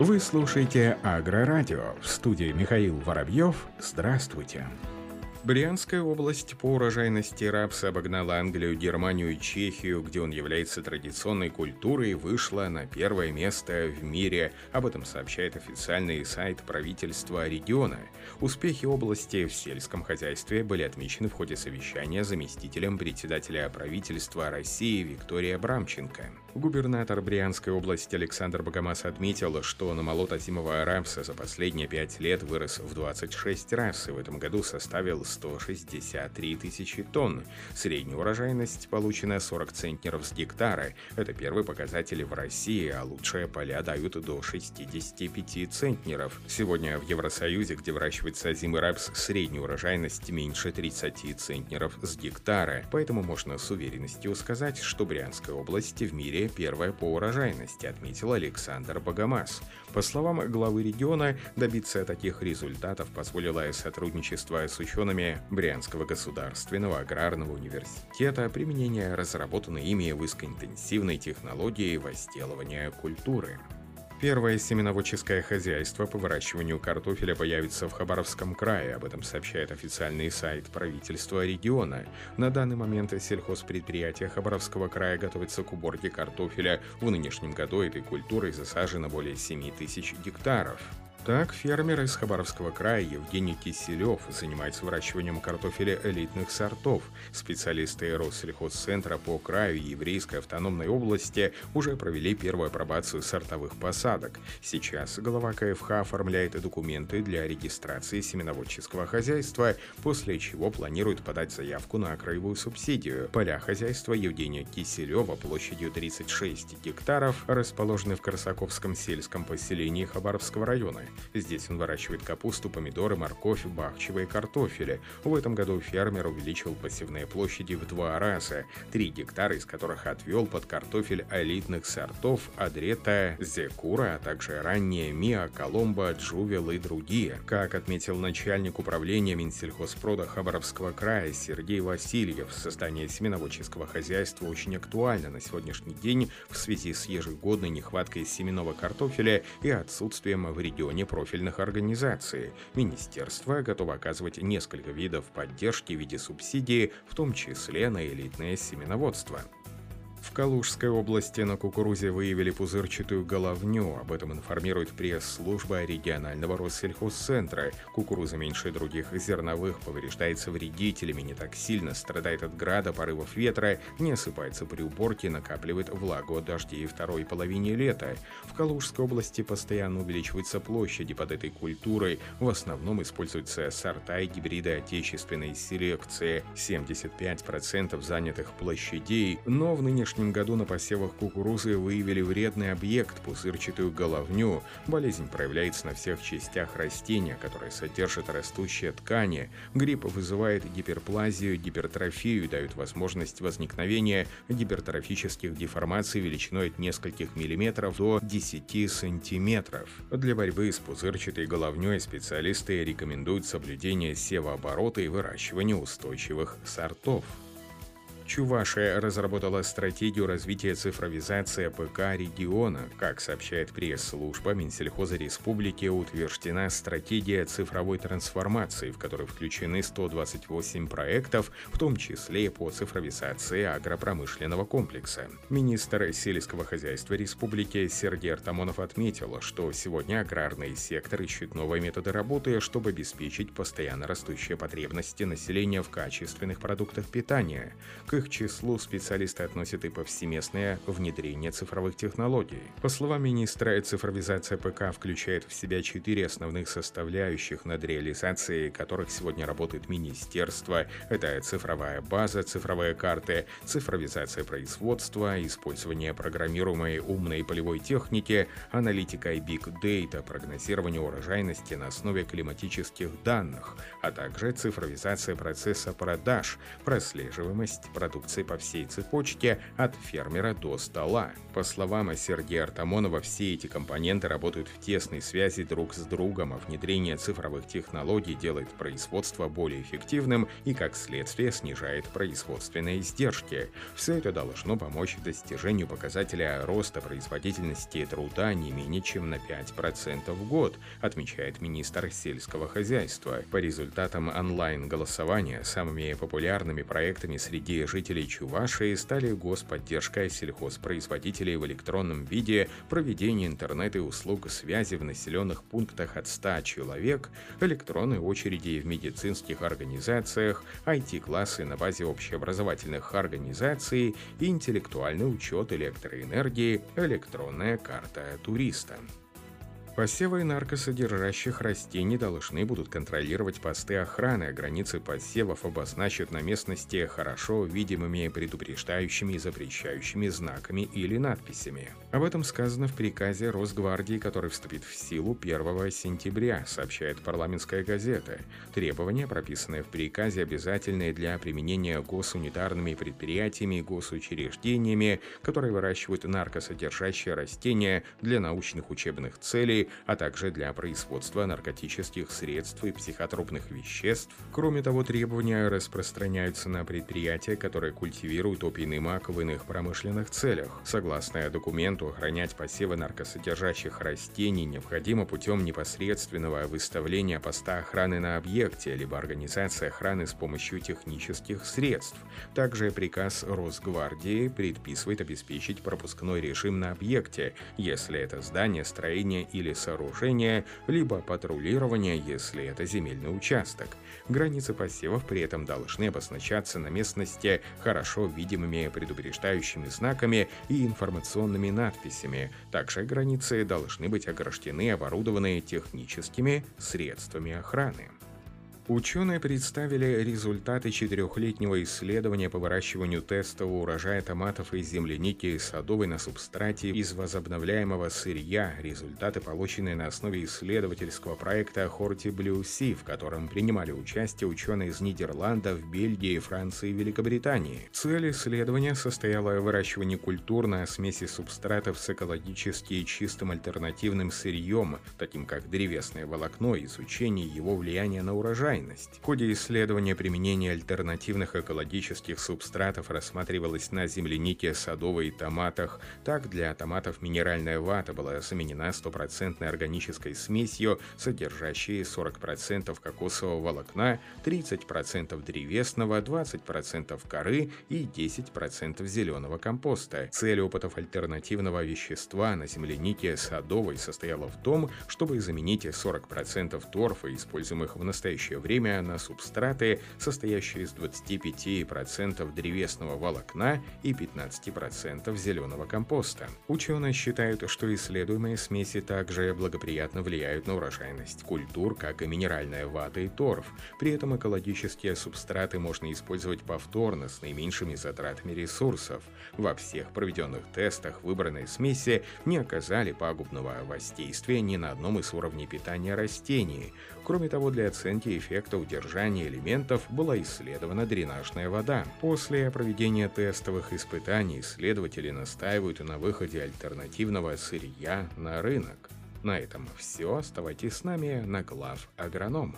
Вы слушаете Агрорадио. В студии Михаил Воробьев. Здравствуйте. Брянская область по урожайности рапса обогнала Англию, Германию и Чехию, где он является традиционной культурой вышла на первое место в мире. Об этом сообщает официальный сайт правительства региона. Успехи области в сельском хозяйстве были отмечены в ходе совещания заместителем председателя правительства России Виктория Брамченко. Губернатор Брянской области Александр Богомаз отметил, что намолот озимого рапса за последние пять лет вырос в 26 раз и в этом году составил 163 тысячи тонн. Средняя урожайность получена 40 центнеров с гектара. Это первый показатель в России, а лучшие поля дают до 65 центнеров. Сегодня в Евросоюзе, где выращивается озимый рапс, средняя урожайность меньше 30 центнеров с гектара. Поэтому можно с уверенностью сказать, что Брянская область в мире первая по урожайности, отметил Александр Богомаз. По словам главы региона, добиться таких результатов позволило сотрудничество с учеными Брянского государственного аграрного университета применение разработанной ими высокоинтенсивной технологии возделывания культуры. Первое семеноводческое хозяйство по выращиванию картофеля появится в Хабаровском крае, об этом сообщает официальный сайт правительства региона. На данный момент сельхозпредприятие Хабаровского края готовится к уборке картофеля. В нынешнем году этой культурой засажено более 7 тысяч гектаров. Так, фермер из Хабаровского края Евгений Киселев занимается выращиванием картофеля элитных сортов. Специалисты Россельхозцентра по краю Еврейской автономной области уже провели первую апробацию сортовых посадок. Сейчас глава КФХ оформляет документы для регистрации семеноводческого хозяйства, после чего планирует подать заявку на краевую субсидию. Поля хозяйства Евгения Киселева площадью 36 гектаров расположены в Корсаковском сельском поселении Хабаровского района. Здесь он выращивает капусту, помидоры, морковь, бахчевые картофели. В этом году фермер увеличил посевные площади в два раза, три гектара из которых отвел под картофель элитных сортов Адрета, Зекура, а также ранние Миа, Коломбо, Джувел и другие. Как отметил начальник управления Минсельхозпрода Хабаровского края Сергей Васильев, создание семеноводческого хозяйства очень актуально на сегодняшний день в связи с ежегодной нехваткой семенного картофеля и отсутствием в регионе непрофильных организаций. Министерство готово оказывать несколько видов поддержки в виде субсидии, в том числе на элитное семеноводство. В Калужской области на кукурузе выявили пузырчатую головню. Об этом информирует пресс-служба регионального Россельхозцентра. Кукуруза меньше других зерновых повреждается вредителями, не так сильно страдает от града, порывов ветра, не осыпается при уборке, накапливает влагу от дождей второй половине лета. В Калужской области постоянно увеличиваются площади под этой культурой. В основном используются сорта и гибриды отечественной селекции. 75% занятых площадей, но в нынешнем нынешнем году на посевах кукурузы выявили вредный объект – пузырчатую головню. Болезнь проявляется на всех частях растения, которые содержат растущие ткани. Гриб вызывает гиперплазию, гипертрофию и дает возможность возникновения гипертрофических деформаций величиной от нескольких миллиметров до 10 сантиметров. Для борьбы с пузырчатой головней специалисты рекомендуют соблюдение севооборота и выращивание устойчивых сортов. Чувашия разработала стратегию развития цифровизации АПК региона. Как сообщает пресс-служба Минсельхоза Республики, утверждена стратегия цифровой трансформации, в которой включены 128 проектов, в том числе по цифровизации агропромышленного комплекса. Министр сельского хозяйства республики Сергей Артамонов отметил, что сегодня аграрный сектор ищет новые методы работы, чтобы обеспечить постоянно растущие потребности населения в качественных продуктах питания. К их числу специалисты относят и повсеместное внедрение цифровых технологий. По словам министра, цифровизация ПК включает в себя четыре основных составляющих, над реализацией которых сегодня работает министерство. Это цифровая база, цифровые карты, цифровизация производства, использование программируемой умной полевой техники, аналитика и big data, прогнозирование урожайности на основе климатических данных, а также цифровизация процесса продаж, прослеживаемость продаж продукции по всей цепочке от фермера до стола. По словам Сергея Артамонова, все эти компоненты работают в тесной связи друг с другом, а внедрение цифровых технологий делает производство более эффективным и, как следствие, снижает производственные издержки. Все это должно помочь достижению показателя роста производительности труда не менее чем на 5% в год, отмечает министр сельского хозяйства. По результатам онлайн-голосования самыми популярными проектами среди жителей Чувашии стали господдержка сельхозпроизводителей в электронном виде, проведение интернет и услуг связи в населенных пунктах от 100 человек, электронные очереди в медицинских организациях, IT-классы на базе общеобразовательных организаций интеллектуальный учет электроэнергии, электронная карта туриста. Посевы наркосодержащих растений должны будут контролировать посты охраны, а границы посевов обозначат на местности хорошо видимыми предупреждающими и запрещающими знаками или надписями. Об этом сказано в приказе Росгвардии, который вступит в силу 1 сентября, сообщает парламентская газета. Требования, прописанные в приказе, обязательные для применения госунитарными предприятиями и госучреждениями, которые выращивают наркосодержащие растения для научных учебных целей а также для производства наркотических средств и психотропных веществ. Кроме того, требования распространяются на предприятия, которые культивируют опийный мак в иных промышленных целях. Согласно документу, охранять посевы наркосодержащих растений необходимо путем непосредственного выставления поста охраны на объекте, либо организации охраны с помощью технических средств. Также приказ Росгвардии предписывает обеспечить пропускной режим на объекте, если это здание, строение или или сооружения, либо патрулирование, если это земельный участок. Границы посевов при этом должны обозначаться на местности хорошо видимыми предупреждающими знаками и информационными надписями. Также границы должны быть ограждены и оборудованы техническими средствами охраны. Ученые представили результаты четырехлетнего исследования по выращиванию тестового урожая томатов и земляники садовой на субстрате из возобновляемого сырья. Результаты, полученные на основе исследовательского проекта Horti Blue Sea, в котором принимали участие ученые из Нидерландов, Бельгии, Франции и Великобритании. Цель исследования состояла в выращивании культур на смеси субстратов с экологически чистым альтернативным сырьем, таким как древесное волокно, изучение его влияния на урожай крайность. В ходе исследования применения альтернативных экологических субстратов рассматривалось на землянике, садовой и томатах. Так, для томатов минеральная вата была заменена стопроцентной органической смесью, содержащей 40% кокосового волокна, 30% древесного, 20% коры и 10% зеленого компоста. Цель опытов альтернативного вещества на землянике садовой состояла в том, чтобы заменить 40% торфа, используемых в настоящее время время на субстраты, состоящие из 25% древесного волокна и 15% зеленого компоста. Ученые считают, что исследуемые смеси также благоприятно влияют на урожайность культур, как и минеральная вата и торф. При этом экологические субстраты можно использовать повторно с наименьшими затратами ресурсов. Во всех проведенных тестах выбранные смеси не оказали пагубного воздействия ни на одном из уровней питания растений. Кроме того, для оценки эффекта удержания элементов была исследована дренажная вода. После проведения тестовых испытаний исследователи настаивают на выходе альтернативного сырья на рынок. На этом все. Оставайтесь с нами на глав агронома.